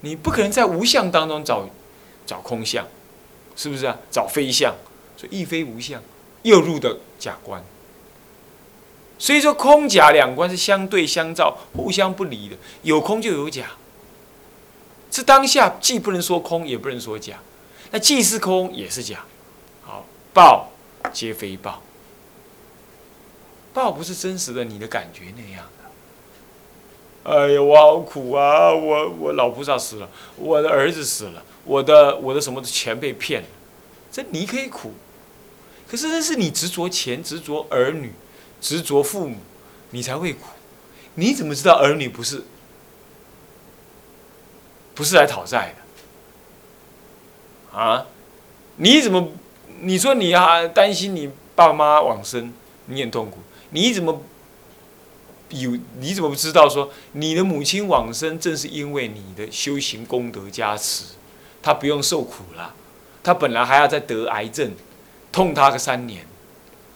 你不可能在无相当中找找空相，是不是啊？找非相，所以亦非无相，又入的假观。所以说空假两观是相对相照、互相不离的，有空就有假。这当下既不能说空，也不能说假，那既是空也是假。好，报皆非报，报不是真实的你的感觉那样。哎呀，我好苦啊！我我老菩萨死了，我的儿子死了，我的我的什么钱被骗了，这你可以苦，可是那是你执着钱、执着儿女。执着父母，你才会苦。你怎么知道儿女不是不是来讨债的？啊？你怎么？你说你还担心你爸妈往生，你很痛苦。你怎么有？你怎么不知道说你的母亲往生，正是因为你的修行功德加持，她不用受苦了。她本来还要再得癌症，痛她个三年。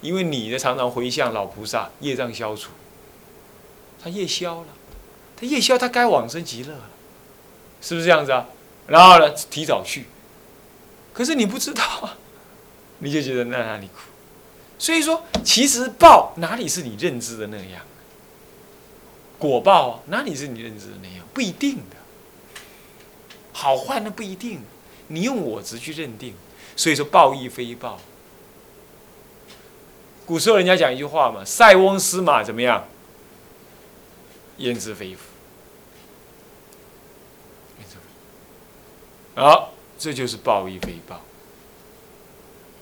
因为你呢，常常回向老菩萨，业障消除，他业消了，他业消，他该往生极乐了，是不是这样子啊？然后呢，提早去，可是你不知道啊，你就觉得那哪里苦？所以说，其实报哪里是你认知的那样？果报哪里是你认知的那样？不一定的，好坏那不一定，你用我执去认定，所以说报亦非报。古时候人家讲一句话嘛：“塞翁失马，怎么样？焉知非福？”好，这就是报亦非报。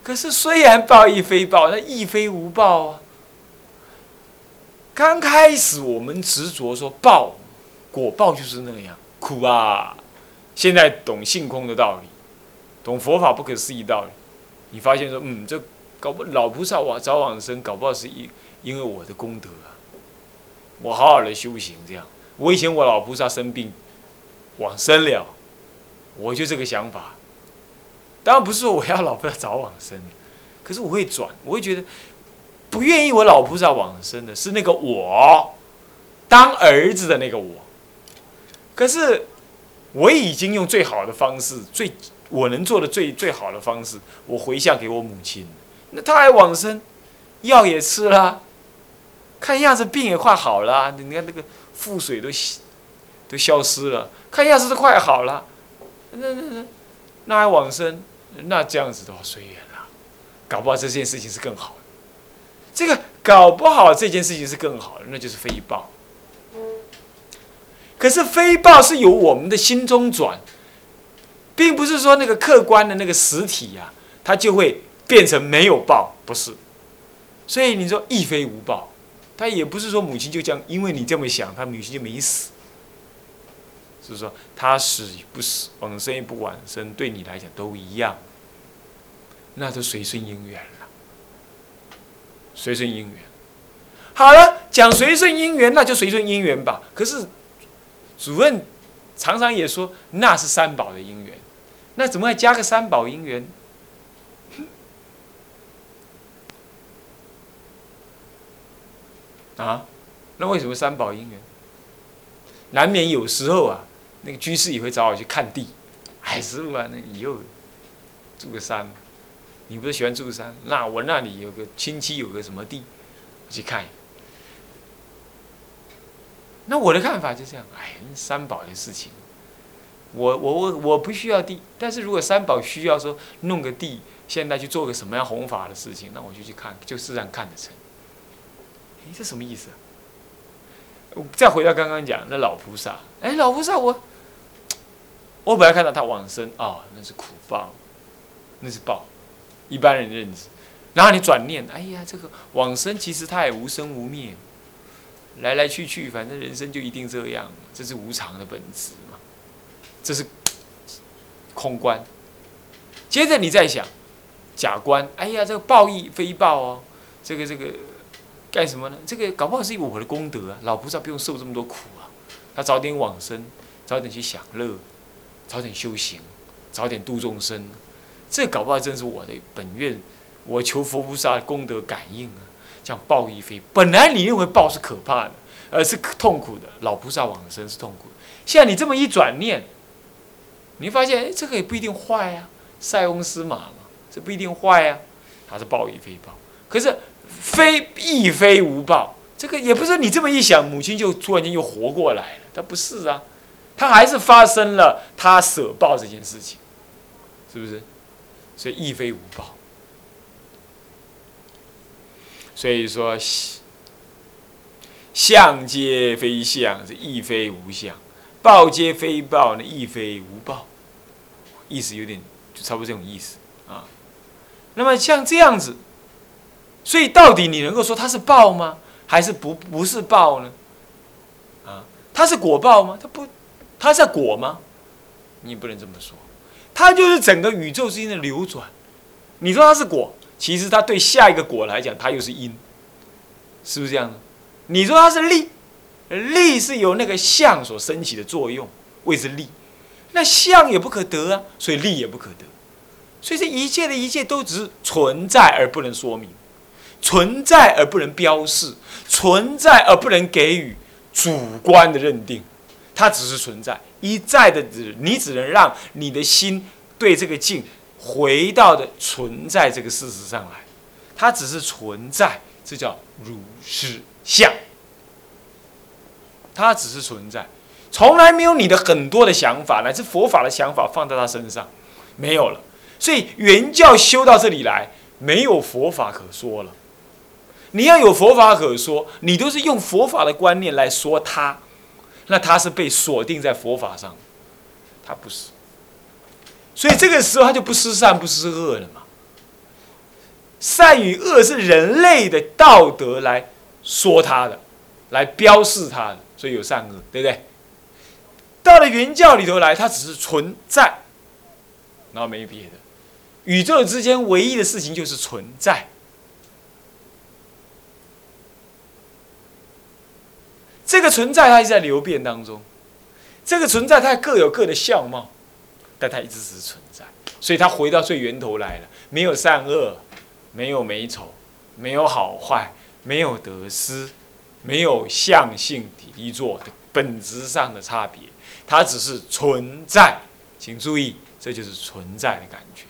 可是虽然报亦非报，那亦非无报啊。刚开始我们执着说报，果报就是那样苦啊。现在懂性空的道理，懂佛法不可思议道理，你发现说，嗯，这。搞不老菩萨往早往生，搞不好是因因为我的功德啊，我好好的修行这样。我以前我老菩萨生病往生了，我就这个想法。当然不是说我要老菩萨早往生，可是我会转，我会觉得不愿意我老菩萨往生的是那个我当儿子的那个我。可是我已经用最好的方式，最我能做的最最好的方式，我回向给我母亲。那他还往生，药也吃了，看样子病也快好了。你看那个腹水都都消失了，看样子都快好了。那那那那还往生？那这样子的话随缘了，搞不好这件事情是更好。这个搞不好这件事情是更好的，那就是非报。可是非报是由我们的心中转，并不是说那个客观的那个实体呀，它就会。变成没有报，不是，所以你说亦非无报，他也不是说母亲就这样，因为你这么想，他母亲就没死，是说他死与不死，往生与不往生，对你来讲都一样，那就随顺因缘，随顺因缘。好了，讲随顺因缘，那就随顺因缘吧。可是主任常常也说那是三宝的因缘，那怎么还加个三宝因缘？啊，那为什么三宝因缘？难免有时候啊，那个居士也会找我去看地。哎，师傅啊，那以后住个山，你不是喜欢住山？那我那里有个亲戚有个什么地，我去看。那我的看法就这样，哎，三宝的事情，我我我我不需要地，但是如果三宝需要说弄个地，现在去做个什么样弘法的事情，那我就去看，就自然看得成。哎，这什么意思？再回到刚刚讲那老菩萨，哎，老菩萨，我我本来看到他往生，哦，那是苦报，那是报，一般人认知。然后你转念，哎呀，这个往生其实他也无生无灭，来来去去，反正人生就一定这样，这是无常的本质嘛，这是空观。接着你再想假观，哎呀，这个报亦非报哦，这个这个。干什么呢？这个搞不好是我的功德啊！老菩萨不用受这么多苦啊，他早点往生，早点去享乐，早点修行，早点度众生，这搞不好正是我的本愿。我求佛菩萨功德感应啊，像报亦非。本来你认为报是可怕的，而是痛苦的。老菩萨往生是痛苦的。现在你这么一转念，你发现哎，这个也不一定坏啊，塞翁失马嘛，这不一定坏啊，它是报亦非报。可是非亦非无报，这个也不是你这么一想，母亲就突然间又活过来了，它不是啊，它还是发生了他舍报这件事情，是不是？所以亦非无报。所以说，相皆非相，是亦非无相；报皆非报，那亦非无报。意思有点，就差不多这种意思啊。那么像这样子，所以到底你能够说它是报吗？还是不不是报呢？啊，它是果报吗？它不，它是果吗？你不能这么说，它就是整个宇宙之间的流转。你说它是果？其实它对下一个果来讲，它又是因，是不是这样的？你说它是力，力是由那个相所升起的作用，谓之力。那相也不可得啊，所以力也不可得。所以这一切的一切都只是存在而不能说明，存在而不能标示，存在而不能给予主观的认定。它只是存在，一再的只你只能让你的心对这个境。回到的存在这个事实上来，它只是存在，这叫如是相。它只是存在，从来没有你的很多的想法，乃至佛法的想法放在他身上，没有了。所以原教修到这里来，没有佛法可说了。你要有佛法可说，你都是用佛法的观念来说它，那他是被锁定在佛法上，他不是。所以这个时候他就不失善不失恶了嘛。善与恶是人类的道德来说他的，来标示他的，所以有善恶，对不对？到了原教里头来，它只是存在，然后没别的。宇宙之间唯一的事情就是存在。这个存在它是在流变当中，这个存在它各有各的相貌。但它一直是存在，所以它回到最源头来了。没有善恶，没有美丑，没有好坏，没有得失，没有相性体作的本质上的差别，它只是存在。请注意，这就是存在的感觉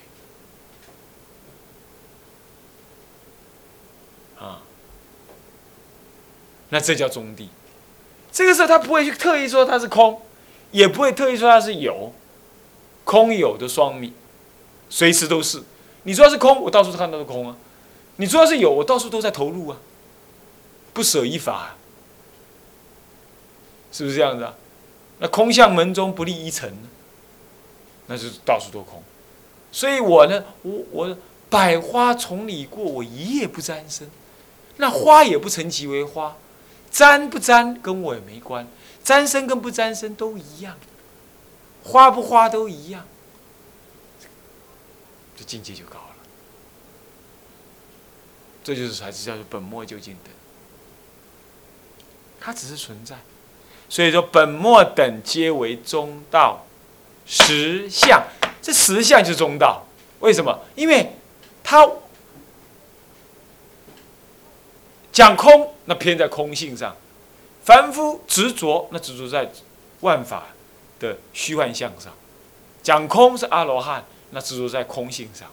啊。那这叫中地。这个时候，他不会去特意说它是空，也不会特意说它是有。空有的双面，随时都是。你说是空，我到处看到是空啊；你说是有，我到处都在投入啊。不舍一法，是不是这样子啊？那空相门中不立一尘，那就是到处都空。所以我呢，我我百花丛里过，我一夜不沾身。那花也不成其为花，沾不沾跟我也没关，沾身跟不沾身都一样。花不花都一样，这境界就高了。这就是才是叫做本末究竟等。它只是存在，所以说本末等皆为中道实相。这实相就是中道，为什么？因为它讲空，那偏在空性上；凡夫执着，那执着在万法。的虚幻相上，讲空是阿罗汉，那执着在空性上；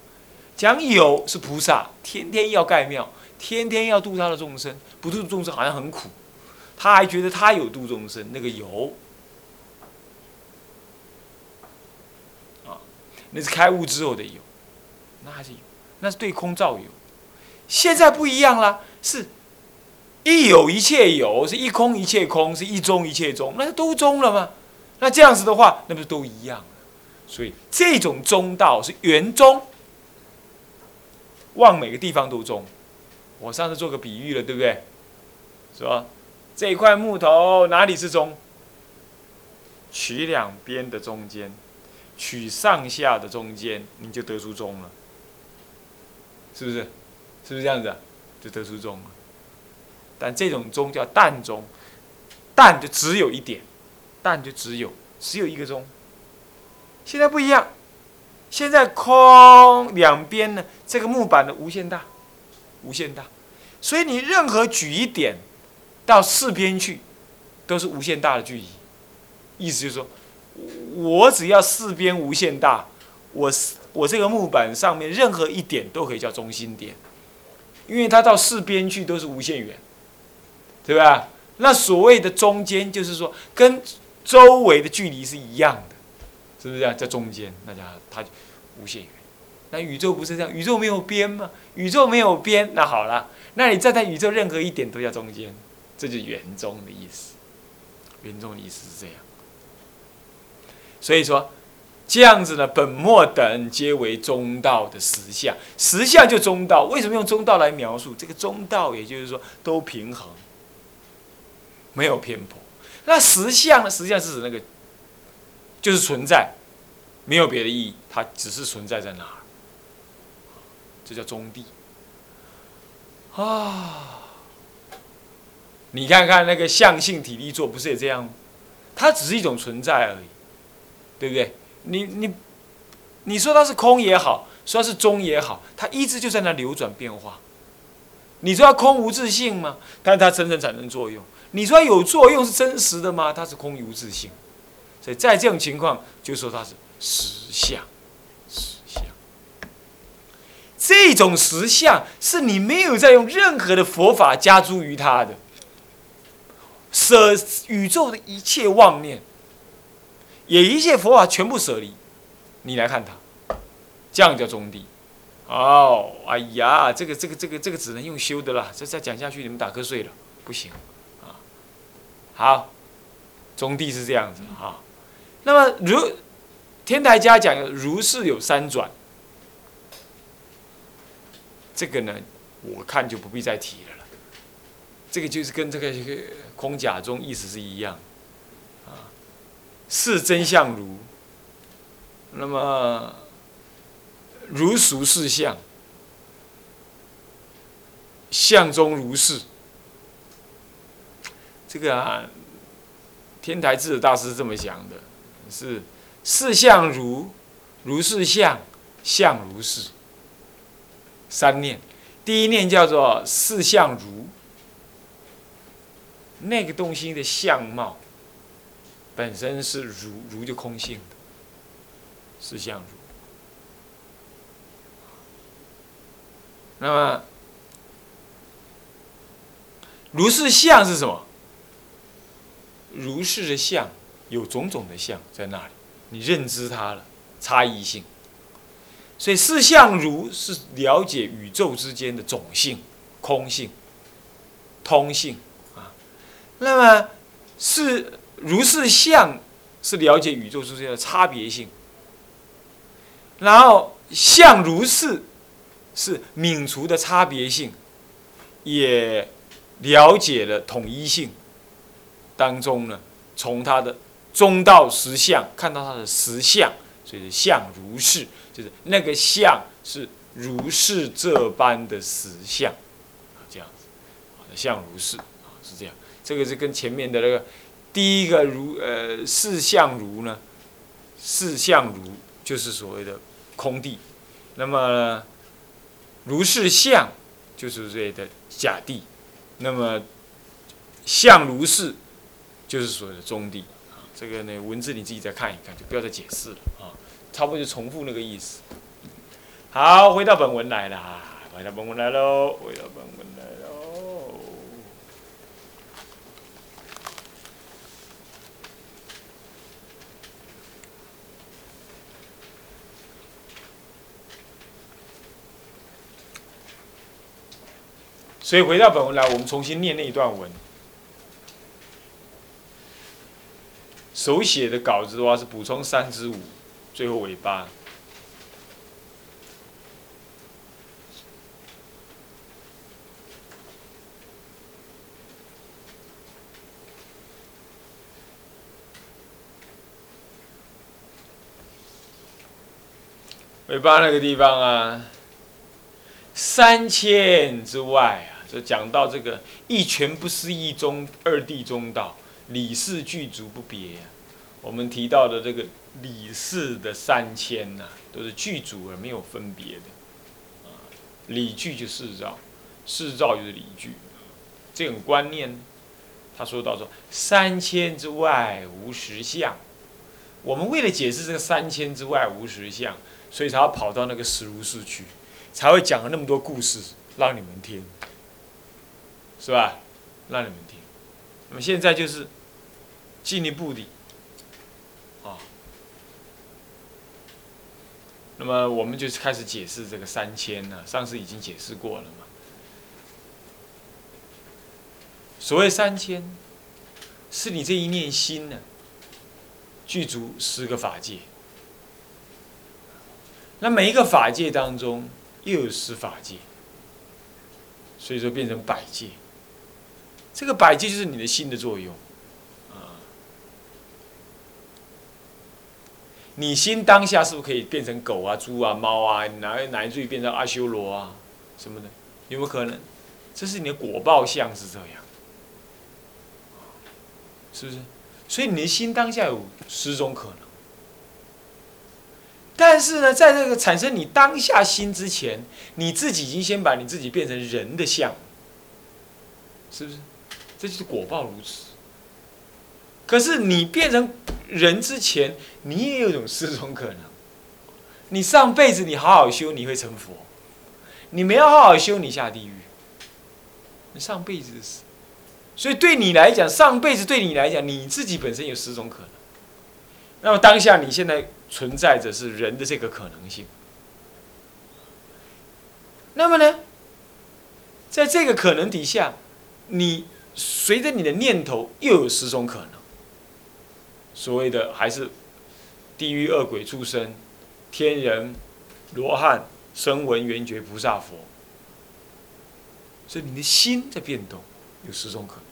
讲有是菩萨，天天要盖庙，天天要度他的众生，不度众生好像很苦，他还觉得他有度众生，那个有啊，那是开悟之后的有，那还是有，那是对空造有。现在不一样了，是一有一切有，是一空一切空，是一中一切中，那都中了吗？那这样子的话，那不是都一样？所以这种中道是圆中，往每个地方都中。我上次做个比喻了，对不对？是吧？这块木头哪里是中？取两边的中间，取上下的中间，你就得出中了，是不是？是不是这样子？就得出中了。但这种中叫淡中，淡就只有一点。但就只有只有一个钟，现在不一样，现在空两边呢，这个木板的无限大，无限大，所以你任何举一点到四边去，都是无限大的距离。意思就是说，我只要四边无限大，我我这个木板上面任何一点都可以叫中心点，因为它到四边去都是无限远，对吧？那所谓的中间，就是说跟周围的距离是一样的，是不是这样？在中间，那家它无限远。那宇宙不是这样？宇宙没有边吗？宇宙没有边，那好了，那你站在宇宙任何一点都叫中间，这就圆中的意思。圆中的意思是这样。所以说，这样子呢，本末等皆为中道的实相，实相就中道。为什么用中道来描述？这个中道，也就是说都平衡，没有偏颇。那实相呢？实相是指那个，就是存在，没有别的意义，它只是存在在那儿。这叫中地啊！你看看那个相性体力座，不是也这样吗？它只是一种存在而已，对不对？你你你说它是空也好，说它是中也好，它一直就在那流转变化。你说它空无自性吗？但它真正产生作用。你说有作用是真实的吗？它是空无自性。所以在这种情况，就说它是实相。实相这种实相是你没有在用任何的佛法加诸于它的，舍宇宙的一切妄念，也一切佛法全部舍离，你来看它，这样叫中地。哦，哎呀，这个这个这个这个只能用修的了，这再讲下去你们打瞌睡了，不行。好，中地是这样子啊。那么如天台家讲如是有三转。这个呢，我看就不必再提了了。这个就是跟这个空假中意思是一样，啊，是真相如，那么如俗是相，相中如是。这个啊，天台智者大师这么讲的，是四相如，如是相，相如是。三念，第一念叫做四相如，那个东西的相貌本身是如如就空性的，四相如。那么如是相是什么？如是的相有种种的相在那里，你认知它了，差异性。所以四相如是了解宇宙之间的种性、空性、通性啊。那么是如是相是了解宇宙之间的差别性。然后相如是是泯除的差别性，也了解了统一性当中呢，从它的中道实相看到它的实相，所以是相如是。就是那个相是如是这般的实相，啊，这样子，相如是，啊，是这样。这个是跟前面的那个第一个如呃四相如呢，四相如就是所谓的空地，那么如是相就是所谓的假地，那么相如是就是所谓的中地，啊，这个呢文字你自己再看一看，就不要再解释了啊。差不多就重复那个意思。好，回到本文来了，回到本文来喽，回到本文来喽。所以回到本文来，我们重新念那一段文。手写的稿子的话是补充三之五。最后尾巴，尾巴那个地方啊，三千之外啊，就讲到这个一拳不思议中二地中道，理事具足不别。我们提到的这个理事的三千呐，都是具足而没有分别的，啊，理具就事照，事照就是理具，这种观念，他说到说三千之外无实相，我们为了解释这个三千之外无实相，所以才要跑到那个实如是去，才会讲了那么多故事让你们听，是吧？让你们听。那么现在就是进一步的啊，那么我们就开始解释这个三千呢。上次已经解释过了嘛。所谓三千，是你这一念心呢，具足十个法界。那每一个法界当中又有十法界，所以说变成百界。这个百界就是你的心的作用，你心当下是不是可以变成狗啊、猪啊、猫啊，哪哪一句变成阿修罗啊什么的？有没有可能？这是你的果报相是这样。是不是？所以你的心当下有十种可能，但是呢，在这个产生你当下心之前，你自己已经先把你自己变成人的相，是不是？这就是果报如此。可是你变成人之前，你也有种十种可能。你上辈子你好好修，你会成佛；你没有好好修，你下地狱。你上辈子的事。所以对你来讲，上辈子对你来讲，你自己本身有十种可能。那么当下你现在存在着是人的这个可能性。那么呢，在这个可能底下，你随着你的念头又有十种可能。所谓的还是地狱恶鬼畜生、天人、罗汉、声闻、缘觉、菩萨、佛。所以你的心在变动，有十种可能。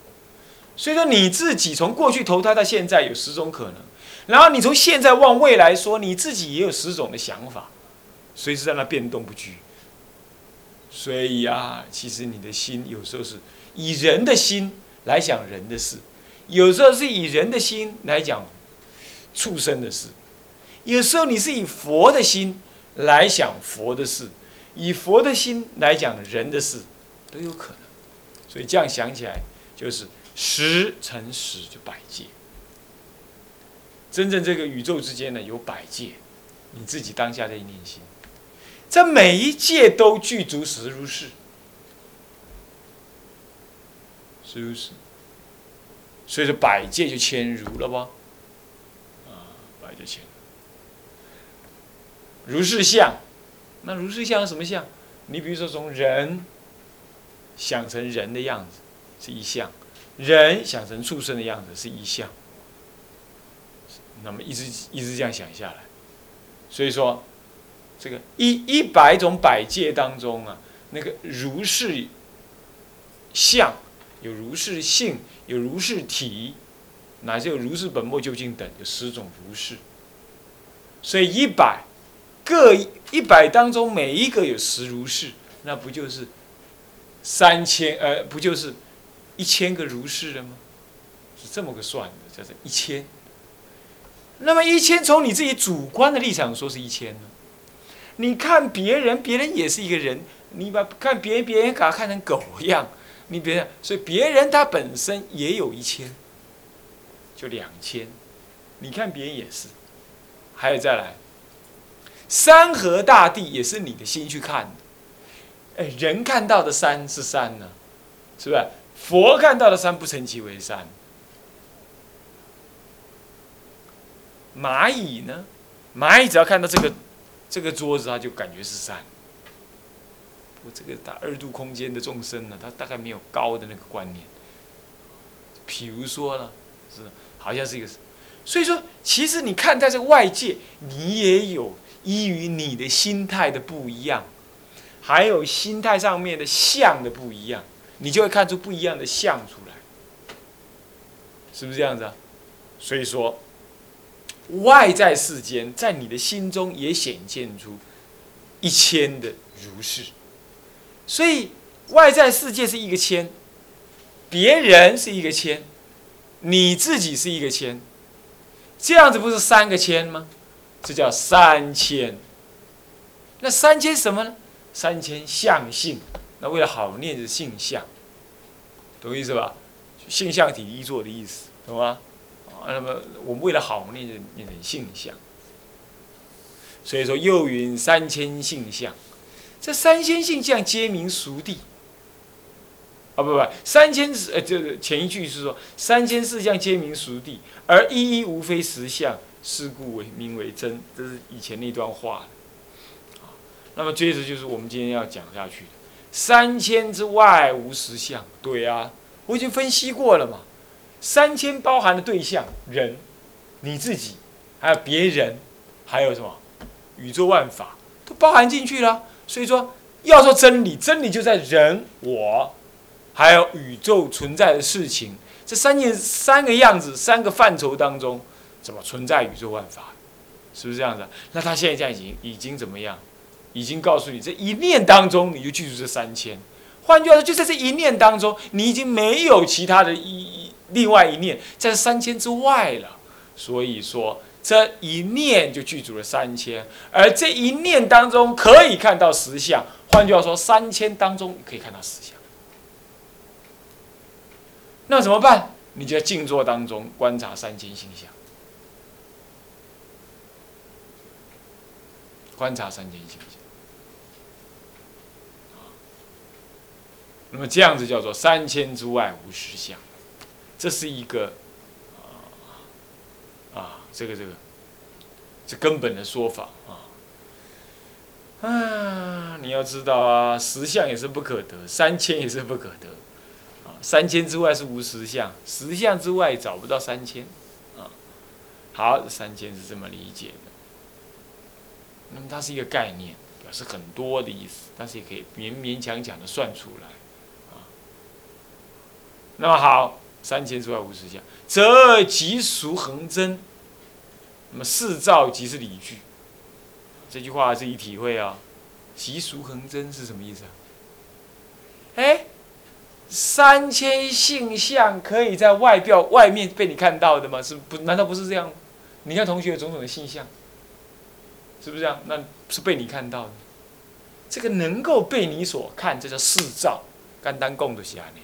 所以说你自己从过去投胎到现在有十种可能，然后你从现在往未来说，你自己也有十种的想法，随时在那变动不居。所以呀，其实你的心有时候是以人的心来想人的事，有时候是以人的心来讲畜生的事，有时候你是以佛的心来想佛的事，以佛的心来讲人的事，都有可能。所以这样想起来就是。十乘十就百界，真正这个宇宙之间呢有百界，你自己当下的一念心，这每一界都具足实如是，实如是，所以说百界就千如了吧？啊，百界千如是相，那如是相什么相？你比如说从人想成人的样子，是一相。人想成畜生的样子是一相，那么一直一直这样想下来，所以说，这个一一百种百界当中啊，那个如是相，有如是性，有如是体，乃至有如是本末究竟等，有十种如是。所以一百各一百当中每一个有十如是，那不就是三千？呃，不就是？一千个如是了吗？是这么个算的，叫做一千。那么一千从你自己主观的立场说是一千呢？你看别人，别人也是一个人，你把看别人，别人把他看成狗一样，你别所以别人他本身也有一千，就两千。你看别人也是，还有再来，山河大地也是你的心去看的。哎，人看到的山是山呢，是不是？佛看到的山不称其为山。蚂蚁呢？蚂蚁只要看到这个这个桌子，它就感觉是山。我这个大二度空间的众生呢，他大概没有高的那个观念。比如说呢，是好像是一个，所以说，其实你看在这个外界，你也有依于你的心态的不一样，还有心态上面的相的不一样。你就会看出不一样的相出来，是不是这样子啊？所以说，外在世间在你的心中也显现出一千的如是，所以外在世界是一个千，别人是一个千，你自己是一个千，这样子不是三个千吗？这叫三千。那三千什么呢？三千相性。那为了好念的性相，懂意思吧？性相体一作的意思，懂吗？啊，那么我们为了好念念成性相。所以说又云三千性相，这三千性相皆名熟地。啊不不，三千呃就是前一句是说三千四相皆名熟地，而一一无非实相，是故为名为真。这是以前那段话。那么接着就是我们今天要讲下去的，三千之外无实相。对啊，我已经分析过了嘛。三千包含的对象人，你自己，还有别人，还有什么？宇宙万法都包含进去了，所以说要说真理，真理就在人我，还有宇宙存在的事情这三件三个样子三个范畴当中，怎么存在宇宙万法？是不是这样子？那他现在已经已经怎么样？已经告诉你这一念当中你就记住这三千。换句话说，就在这一念当中，你已经没有其他的一另外一念在三千之外了。所以说。这一念就具足了三千，而这一念当中可以看到实相。换句话说，三千当中可以看到实相。那怎么办？你就在静坐当中观察三千形象，观察三千形象。那么这样子叫做三千之外无实相，这是一个啊。这个这个，是根本的说法啊！啊，你要知道啊，实相也是不可得，三千也是不可得，啊，三千之外是无实相，实相之外找不到三千，啊，好，三千是这么理解的。那么它是一个概念，表示很多的意思，但是也可以勉勉强强的算出来，啊。那么好，三千之外五十相，则即俗恒真。那么四照即是理具，这句话自己体会啊。即俗恒真是什么意思啊？哎，三千性相可以在外表外面被你看到的吗？是不？难道不是这样？你看同学有种种的性相，是不是这样？那是被你看到的。这个能够被你所看，这叫四照。简单讲就是安尼。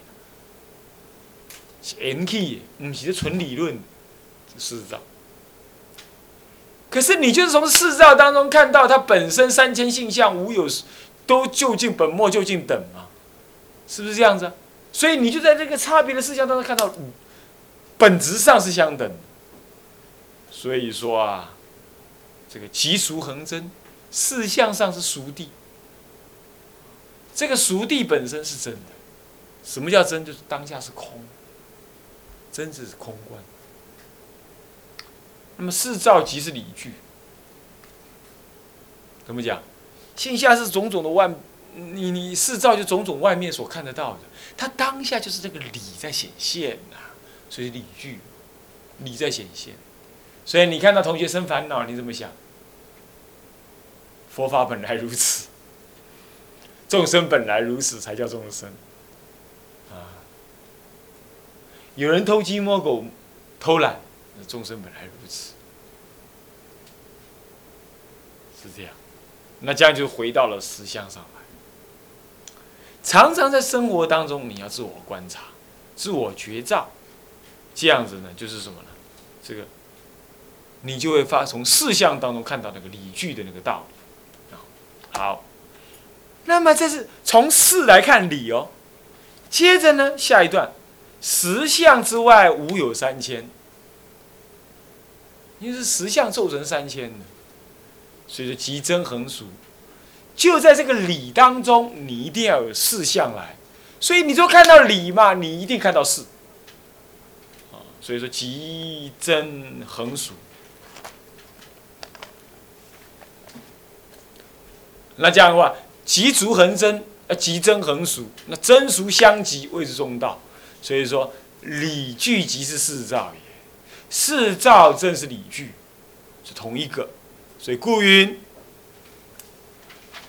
是缘起，唔是纯理论。四照。可是你就是从四照当中看到它本身三千性相无有，都就近本末就近等嘛，是不是这样子？所以你就在这个差别的事项当中看到，本质上是相等。所以说啊，这个极俗恒真，四相上是熟地。这个熟地本身是真的，什么叫真？就是当下是空，真只是空观。那么四照即是理具，怎么讲？线下是种种的外，你你四照就种种外面所看得到的，它当下就是这个理在显现呐，所以理具，理在显现。所以你看到同学生烦恼，你怎么想？佛法本来如此，众生本来如此，才叫众生。啊，有人偷鸡摸狗，偷懒。众生本来如此，是这样，那这样就回到了实相上来。常常在生活当中，你要自我观察、自我觉照，这样子呢，就是什么呢？这个，你就会发从四相当中看到那个理据的那个道理。好，那么这是从事来看理哦。接着呢，下一段，十相之外无有三千。因为是十相凑成三千的，所以说极真横俗，就在这个理当中，你一定要有四相来，所以你就看到理嘛，你一定看到四，啊，所以说极真横俗，那这样的话，吉足恒生，呃，极真横俗，那真俗相即谓之中道，所以说理具即是四照也。四照正是理具，是同一个，所以故云：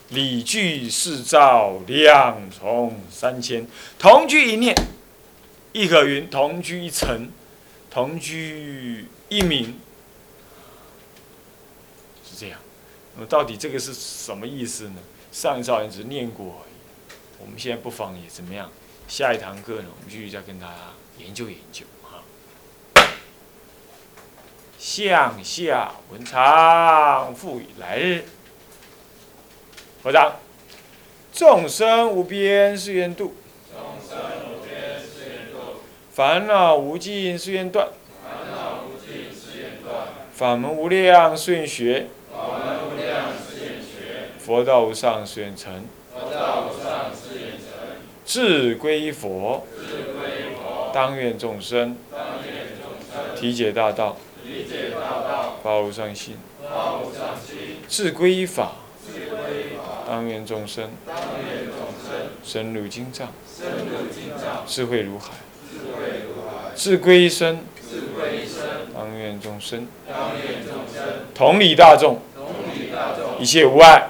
理具四照两重三千，同居一念，亦可云同居一尘，同居一名，是这样。那么到底这个是什么意思呢？上一章只念过而已，我们现在不妨也怎么样？下一堂课呢，我们继续再跟他研究研究哈。向下文昌，复于来日，和尚，众生无边誓愿度，众生无边誓愿度，烦恼无尽誓愿断，烦恼无尽誓愿断，法门无量誓愿学。佛道无上誓愿成。佛道无上誓愿成。志归佛。佛。当愿众生。体解大道。体解大道。发无上心。发。志归法。当愿众生。当愿众生。深入经藏。智慧如海。智慧如海。志归一生。一生。当愿众生，当愿众生，同理大众，同理大众，一切无碍，